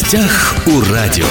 гостях у радио.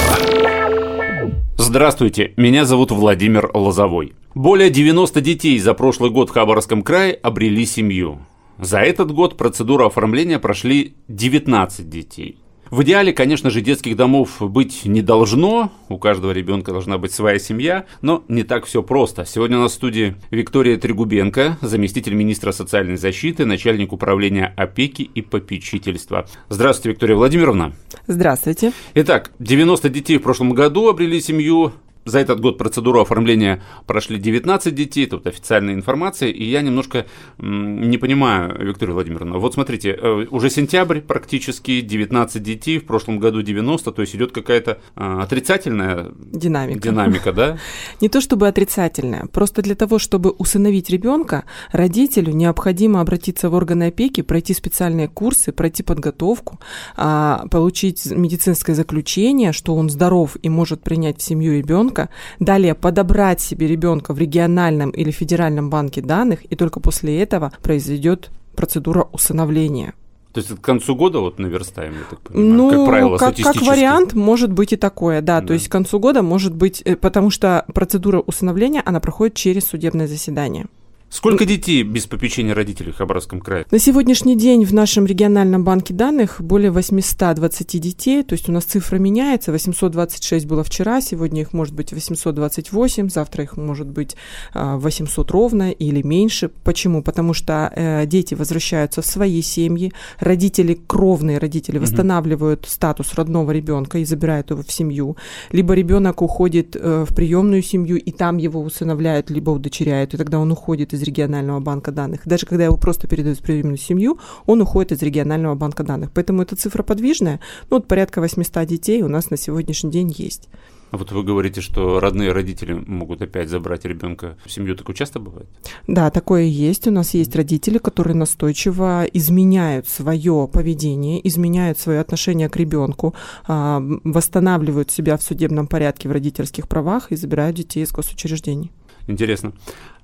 Здравствуйте, меня зовут Владимир Лозовой. Более 90 детей за прошлый год в Хабаровском крае обрели семью. За этот год процедуру оформления прошли 19 детей. В идеале, конечно же, детских домов быть не должно, у каждого ребенка должна быть своя семья, но не так все просто. Сегодня у нас в студии Виктория Трегубенко, заместитель министра социальной защиты, начальник управления опеки и попечительства. Здравствуйте, Виктория Владимировна. Здравствуйте. Итак, 90 детей в прошлом году обрели семью, за этот год процедуру оформления прошли 19 детей, тут официальная информация, и я немножко не понимаю, Виктория Владимировна, вот смотрите, э, уже сентябрь практически, 19 детей, в прошлом году 90, то есть идет какая-то а, отрицательная динамика, динамика да? Не то чтобы отрицательная, просто для того, чтобы усыновить ребенка, родителю необходимо обратиться в органы опеки, пройти специальные курсы, пройти подготовку, а, получить медицинское заключение, что он здоров и может принять в семью ребенка, ребенка, далее подобрать себе ребенка в региональном или федеральном банке данных, и только после этого произойдет процедура усыновления. То есть к концу года вот наверстаем, я так понимаю, ну, как правило, как, как вариант может быть и такое, да, да. То есть к концу года может быть, э, потому что процедура усыновления, она проходит через судебное заседание. Сколько детей без попечения родителей в Хабаровском крае? На сегодняшний день в нашем региональном банке данных более 820 детей, то есть у нас цифра меняется, 826 было вчера, сегодня их может быть 828, завтра их может быть 800 а, ровно или меньше. Почему? Потому что э, дети возвращаются в свои семьи, родители, кровные родители, восстанавливают статус родного ребенка и забирают его в семью, либо ребенок уходит э, в приемную семью и там его усыновляют, либо удочеряют, и тогда он уходит из из регионального банка данных. Даже когда его просто передают в приемную семью, он уходит из регионального банка данных. Поэтому эта цифра подвижная. Ну, вот порядка 800 детей у нас на сегодняшний день есть. А вот вы говорите, что родные родители могут опять забрать ребенка в семью. Такое часто бывает? Да, такое есть. У нас есть родители, которые настойчиво изменяют свое поведение, изменяют свое отношение к ребенку, а, восстанавливают себя в судебном порядке в родительских правах и забирают детей из госучреждений. Интересно.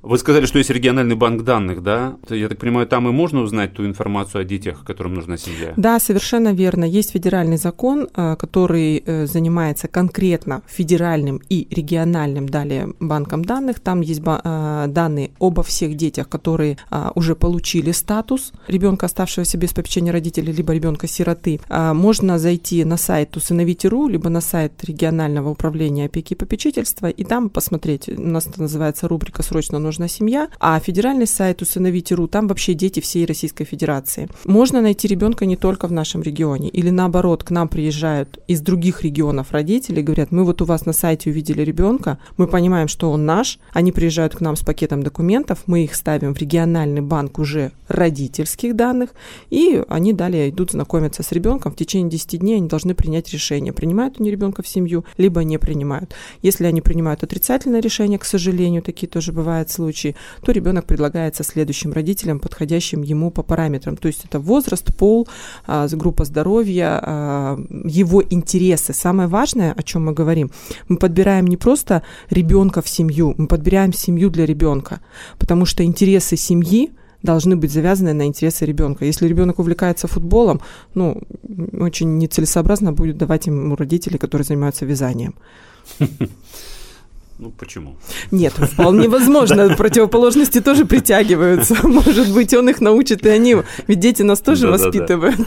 Вы сказали, что есть региональный банк данных, да? Я так понимаю, там и можно узнать ту информацию о детях, которым нужна семья? Да, совершенно верно. Есть федеральный закон, э, который э, занимается конкретно федеральным и региональным далее банком данных. Там есть э, данные обо всех детях, которые уже получили статус ребенка, оставшегося без попечения родителей, либо ребенка сироты. Можно зайти на сайт усыновите.ру, либо на сайт регионального управления опеки и попечительства, и там посмотреть. У нас это называется рубрика «Срочно нужно нужна семья, а федеральный сайт усыновите.ру, там вообще дети всей Российской Федерации. Можно найти ребенка не только в нашем регионе, или наоборот, к нам приезжают из других регионов родители, говорят, мы вот у вас на сайте увидели ребенка, мы понимаем, что он наш, они приезжают к нам с пакетом документов, мы их ставим в региональный банк уже родительских данных, и они далее идут знакомиться с ребенком. В течение 10 дней они должны принять решение, принимают они ребенка в семью, либо не принимают. Если они принимают отрицательное решение, к сожалению, такие тоже бывают случаи, случае, то ребенок предлагается следующим родителям, подходящим ему по параметрам. То есть это возраст, пол, а, группа здоровья, а, его интересы. Самое важное, о чем мы говорим, мы подбираем не просто ребенка в семью, мы подбираем семью для ребенка, потому что интересы семьи должны быть завязаны на интересы ребенка. Если ребенок увлекается футболом, ну, очень нецелесообразно будет давать ему родители, которые занимаются вязанием. Ну, почему? Нет, вполне возможно. Противоположности тоже притягиваются. Может быть, он их научит, и они... Ведь дети нас тоже воспитывают.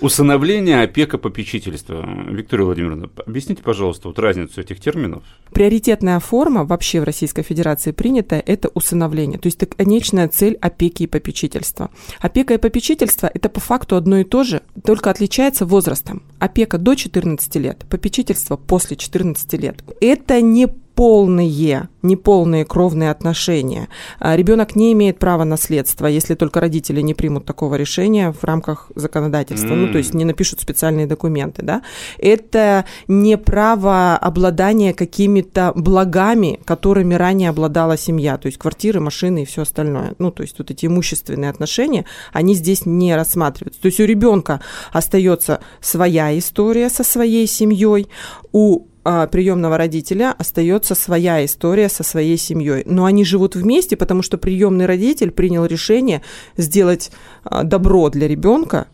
Усыновление, опека, попечительство. Виктория Владимировна, объясните, пожалуйста, вот разницу этих терминов. Приоритетная форма вообще в Российской Федерации принятая – это усыновление. То есть это конечная цель опеки и попечительства. Опека и попечительство – это по факту одно и то же, только отличается возрастом. Опека до 14 лет, попечительство после 14 лет. Это не полные, неполные кровные отношения. А ребенок не имеет права наследства, если только родители не примут такого решения в рамках законодательства, mm. ну, то есть не напишут специальные документы, да. Это не право обладания какими-то благами, которыми ранее обладала семья, то есть квартиры, машины и все остальное. Ну, то есть вот эти имущественные отношения, они здесь не рассматриваются. То есть у ребенка остается своя история со своей семьей, у а, приемного родителя остается своя история со своей семьей. Но они живут вместе, потому что приемный родитель принял решение сделать а, добро для ребенка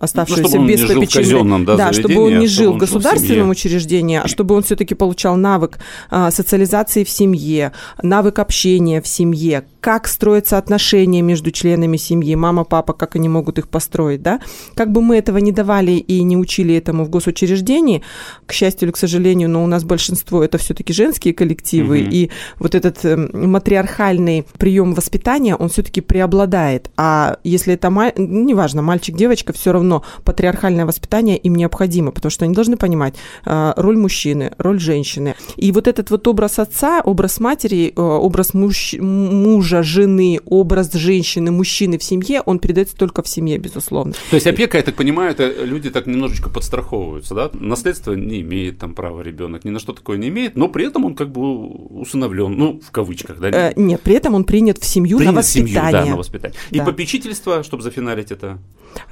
оставшуюся ну, без казенном, да, да чтобы он не а жил он в государственном учреждении, а чтобы он все-таки получал навык а, социализации в семье, навык общения в семье, как строятся отношения между членами семьи, мама, папа, как они могут их построить, да? Как бы мы этого не давали и не учили этому в госучреждении, к счастью или к сожалению, но у нас большинство это все-таки женские коллективы, угу. и вот этот эм, матриархальный прием воспитания, он все-таки преобладает. А если это, неважно, мальчик, девочка, все равно патриархальное воспитание им необходимо, потому что они должны понимать э, роль мужчины, роль женщины. И вот этот вот образ отца, образ матери, э, образ муж, мужа, жены, образ женщины, мужчины в семье, он передается только в семье, безусловно. То есть опека, я так понимаю, это люди так немножечко подстраховываются, да? Наследство не имеет там права ребенок, ни на что такое не имеет, но при этом он как бы усыновлен, ну, в кавычках, да? Э, нет, при этом он принят в семью принят на воспитание. Семью, да, на воспитание. И да. попечительство, чтобы зафиналить это?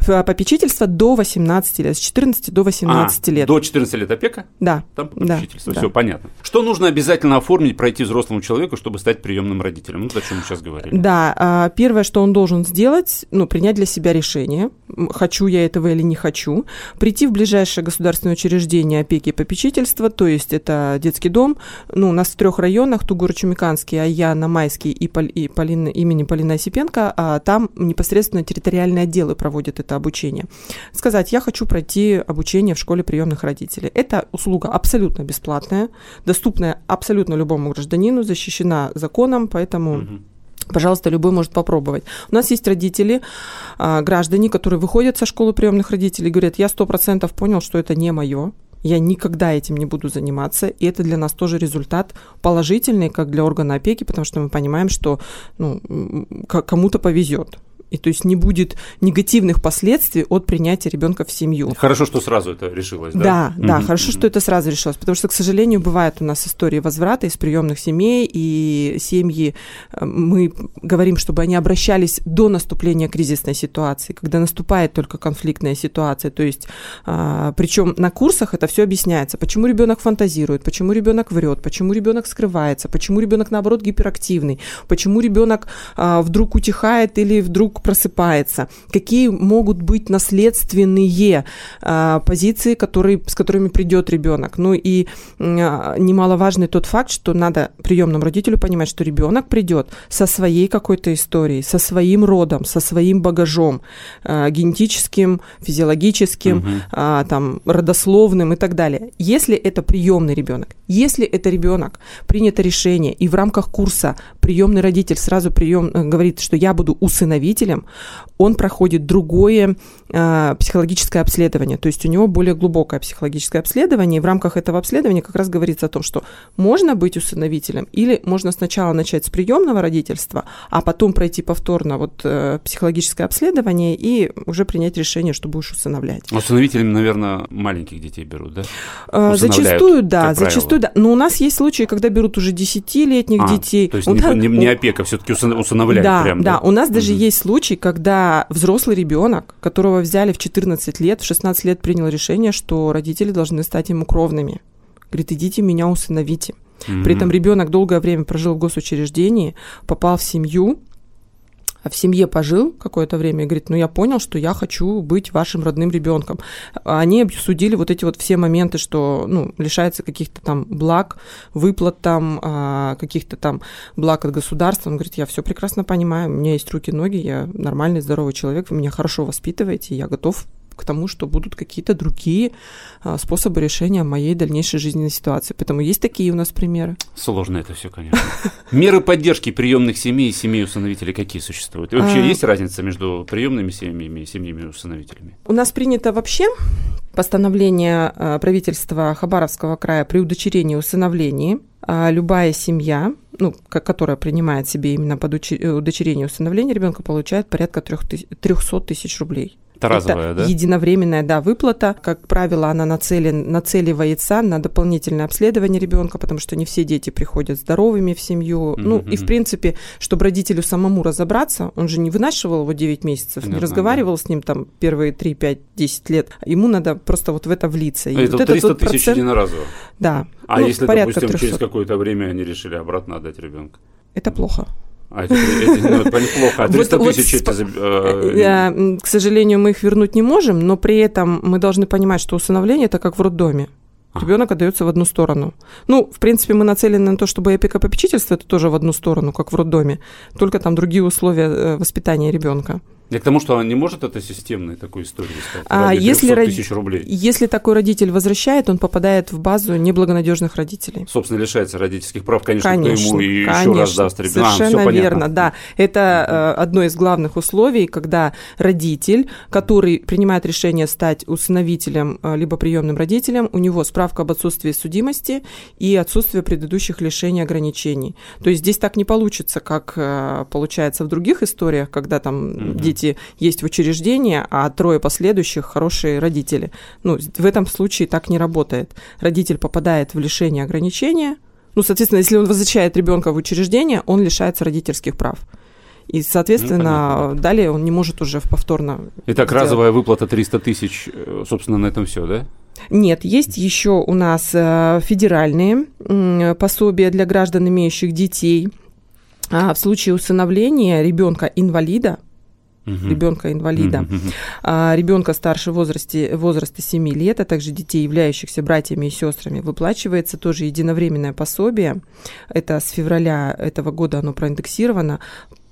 Попечительство до 18 лет, с 14 до 18 а, лет. До 14 лет опека? Да. Там попечительство, да, все да. понятно. Что нужно обязательно оформить, пройти взрослому человеку, чтобы стать приемным родителем? Ну, зачем мы сейчас говорили. Да, а, первое, что он должен сделать, ну, принять для себя решение, хочу я этого или не хочу, прийти в ближайшее государственное учреждение опеки и попечительства, то есть это детский дом, ну, у нас в трех районах, Тугуро-Чумиканский, а я на Майский и, Пол, и Полина, имени Полина Осипенко, а там непосредственно территориальные отделы проводят это обучение. Сказать, я хочу пройти обучение в школе приемных родителей. Это услуга абсолютно бесплатная, доступная абсолютно любому гражданину, защищена законом, поэтому... Угу Пожалуйста, любой может попробовать. У нас есть родители, а, граждане, которые выходят со школы приемных родителей и говорят, я сто процентов понял, что это не мое, я никогда этим не буду заниматься, и это для нас тоже результат положительный, как для органа опеки, потому что мы понимаем, что ну, кому-то повезет и то есть не будет негативных последствий от принятия ребенка в семью. Хорошо, что сразу это решилось, да? Да, да, хорошо, что это сразу решилось, потому что, к сожалению, бывают у нас истории возврата из приемных семей, и семьи, э, мы говорим, чтобы они обращались до наступления кризисной ситуации, когда наступает только конфликтная ситуация, то есть, а, причем на курсах это все объясняется, почему ребенок фантазирует, почему ребенок врет, почему ребенок скрывается, почему ребенок наоборот гиперактивный, почему ребенок а, вдруг утихает или вдруг просыпается, какие могут быть наследственные э, позиции, которые, с которыми придет ребенок. Ну и э, немаловажный тот факт, что надо приемному родителю понимать, что ребенок придет со своей какой-то историей, со своим родом, со своим багажом э, генетическим, физиологическим, угу. э, там, родословным и так далее. Если это приемный ребенок, если это ребенок, принято решение, и в рамках курса приемный родитель сразу прием, говорит, что я буду усыновителем, родителям, он проходит другое э, психологическое обследование. То есть у него более глубокое психологическое обследование. И в рамках этого обследования как раз говорится о том, что можно быть усыновителем или можно сначала начать с приемного родительства, а потом пройти повторно вот э, психологическое обследование и уже принять решение, что будешь усыновлять. Усыновителями, наверное, маленьких детей берут, да? Э, зачастую, да, зачастую, да. Но у нас есть случаи, когда берут уже десятилетних а, детей. То есть не, нас, не, не опека, все-таки усыновляют да, прям. Да, да, у нас даже угу. есть случай, когда взрослый ребенок, которого взяли в 14 лет, в 16 лет принял решение, что родители должны стать ему кровными. Говорит, идите меня усыновите. Mm-hmm. При этом ребенок долгое время прожил в госучреждении, попал в семью, в семье пожил какое-то время и говорит, ну я понял, что я хочу быть вашим родным ребенком. Они обсудили вот эти вот все моменты, что ну, лишается каких-то там благ, выплат там, а, каких-то там благ от государства. Он говорит, я все прекрасно понимаю, у меня есть руки, ноги, я нормальный, здоровый человек, вы меня хорошо воспитываете, я готов к тому, что будут какие-то другие а, способы решения моей дальнейшей жизненной ситуации. Поэтому есть такие у нас примеры. Сложно это все, конечно. Меры поддержки приемных семей и семей усыновителей какие существуют? И вообще а... есть разница между приемными семьями и семьями усыновителями? У нас принято вообще постановление а, правительства Хабаровского края при удочерении и усыновлении любая семья, ну, которая принимает себе именно под удочерение и усыновление ребенка, получает порядка 300 тысяч рублей. Это разовая, это да? единовременная, да, выплата. Как правило, она нацелен, нацеливается на дополнительное обследование ребенка, потому что не все дети приходят здоровыми в семью. Mm-hmm. Ну, и, в принципе, чтобы родителю самому разобраться, он же не вынашивал его 9 месяцев, Понятно, не разговаривал да. с ним там первые 3, 5, 10 лет. Ему надо просто вот в это влиться. И это вот 300 вот тысяч процент... единоразово? Да. А ну, если, допустим, 300. через какое-то время они решили обратно отдать ребенка? Это плохо. А это, это, ну, это неплохо. А 300 вот, тысяч вот, это... Э, к сожалению, мы их вернуть не можем, но при этом мы должны понимать, что усыновление – это как в роддоме. Ребенок отдается в одну сторону. Ну, в принципе, мы нацелены на то, чтобы опека-попечительство это тоже в одну сторону, как в роддоме, только там другие условия э, воспитания ребенка. Я к тому, что она не может это системной такой истории стать. А если, тысяч рублей. если такой родитель возвращает, он попадает в базу неблагонадежных родителей. Собственно, лишается родительских прав, конечно, конечно кто ему и конечно, еще раз даст ребенка. Совершенно а, верно, да. Это э, одно из главных условий, когда родитель, который принимает решение стать усыновителем э, либо приемным родителем, у него справка об отсутствии судимости и отсутствие предыдущих лишений ограничений. То есть здесь так не получится, как э, получается в других историях, когда там mm-hmm. Дети есть в учреждении, а трое последующих хорошие родители. Ну, в этом случае так не работает. Родитель попадает в лишение ограничения. Ну, соответственно, если он возвращает ребенка в учреждение, он лишается родительских прав. И, соответственно, ну, далее он не может уже повторно. Итак, сделать. разовая выплата 300 тысяч, э, собственно, на этом все, да? Нет, есть еще у нас э, федеральные пособия для граждан, имеющих детей. А в случае усыновления ребенка инвалида угу. ребенка инвалида, угу. а, ребенка старше возрасте, возраста 7 лет, а также детей, являющихся братьями и сестрами, выплачивается тоже единовременное пособие. Это с февраля этого года оно проиндексировано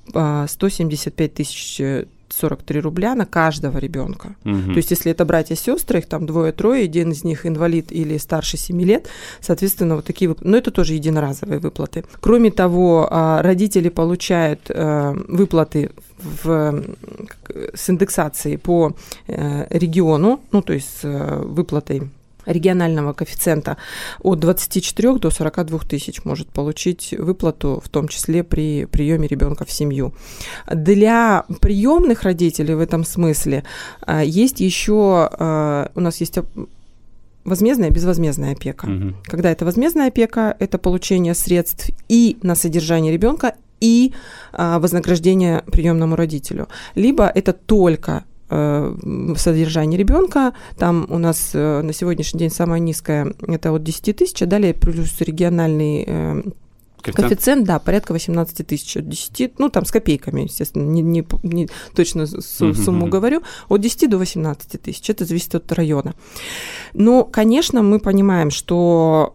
175 а, тысяч 43 рубля на каждого ребенка. Угу. То есть, если это братья и сестры, их там двое-трое, один из них инвалид или старше 7 лет, соответственно, вот такие выплаты. Но это тоже единоразовые выплаты. Кроме того, а, родители получают э, выплаты в, с индексацией по э, региону, ну, то есть э, выплатой регионального коэффициента от 24 до 42 тысяч может получить выплату, в том числе при приеме ребенка в семью. Для приемных родителей в этом смысле э, есть еще, у нас есть возмездная и безвозмездная опека. Угу. Когда это возмездная опека, это получение средств и на содержание ребенка, и а, вознаграждение приемному родителю. Либо это только содержание ребенка. Там у нас э, на сегодняшний день самая низкая это от 10 тысяч, а далее плюс региональный э, Коэффициент? Коэффициент, да, порядка 18 тысяч от 10, ну, там с копейками, естественно, не, не, не точно сумму uh-huh. говорю, от 10 до 18 тысяч, это зависит от района. Но, конечно, мы понимаем, что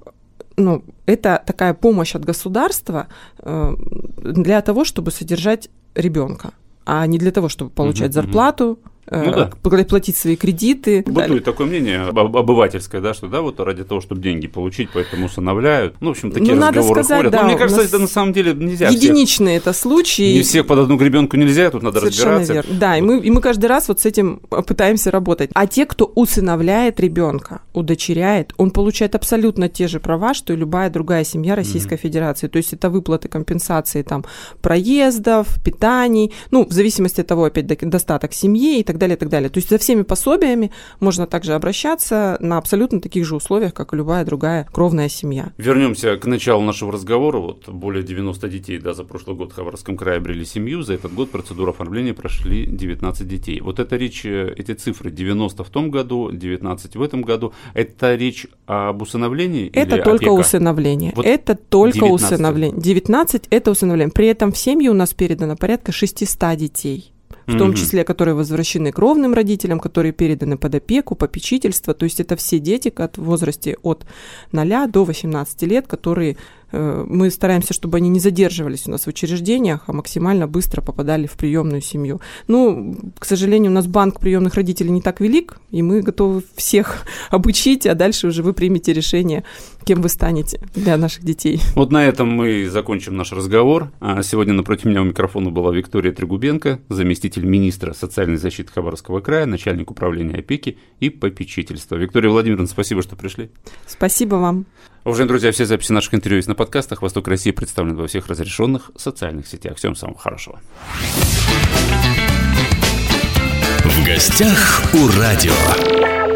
ну, это такая помощь от государства э, для того, чтобы содержать ребенка, а не для того, чтобы получать uh-huh, зарплату, ну, да. Э, платить свои кредиты. Бытует такое мнение обывательское, да, что да, вот ради того, чтобы деньги получить, поэтому усыновляют. Ну, в общем, такие ну, разговоры сказать, ходят. Да, Но мне кажется, это на самом деле нельзя. Единичные всех, это случаи. Не всех под одну гребенку нельзя, тут надо Совершенно разбираться. Верно. Да, и мы, и мы каждый раз вот с этим пытаемся работать. А те, кто усыновляет ребенка, удочеряет, он получает абсолютно те же права, что и любая другая семья Российской mm-hmm. Федерации. То есть это выплаты компенсации там проездов, питаний, ну, в зависимости от того, опять достаток семьи и так так далее, и так далее. То есть за всеми пособиями можно также обращаться на абсолютно таких же условиях, как и любая другая кровная семья. Вернемся к началу нашего разговора. Вот более 90 детей, да, за прошлый год в Хабаровском крае обрели семью. За этот год процедуру оформления прошли 19 детей. Вот это речь, э, эти цифры 90 в том году, 19 в этом году. Это речь об усыновлении? Это или только опека? усыновление. Вот это только 19. усыновление. 19 это усыновление. При этом в семьи у нас передано порядка 600 детей в том числе, которые возвращены кровным родителям, которые переданы под опеку, попечительство. То есть это все дети в возрасте от 0 до 18 лет, которые мы стараемся, чтобы они не задерживались у нас в учреждениях, а максимально быстро попадали в приемную семью. Ну, к сожалению, у нас банк приемных родителей не так велик, и мы готовы всех обучить, а дальше уже вы примете решение, кем вы станете для наших детей. Вот на этом мы закончим наш разговор. А сегодня напротив меня у микрофона была Виктория Трегубенко, заместитель министра социальной защиты Хабаровского края, начальник управления опеки и попечительства. Виктория Владимировна, спасибо, что пришли. Спасибо вам. Уважаемые друзья, все записи наших интервью есть на подкастах. Восток России представлен во всех разрешенных социальных сетях. Всем самого хорошего. В гостях у радио.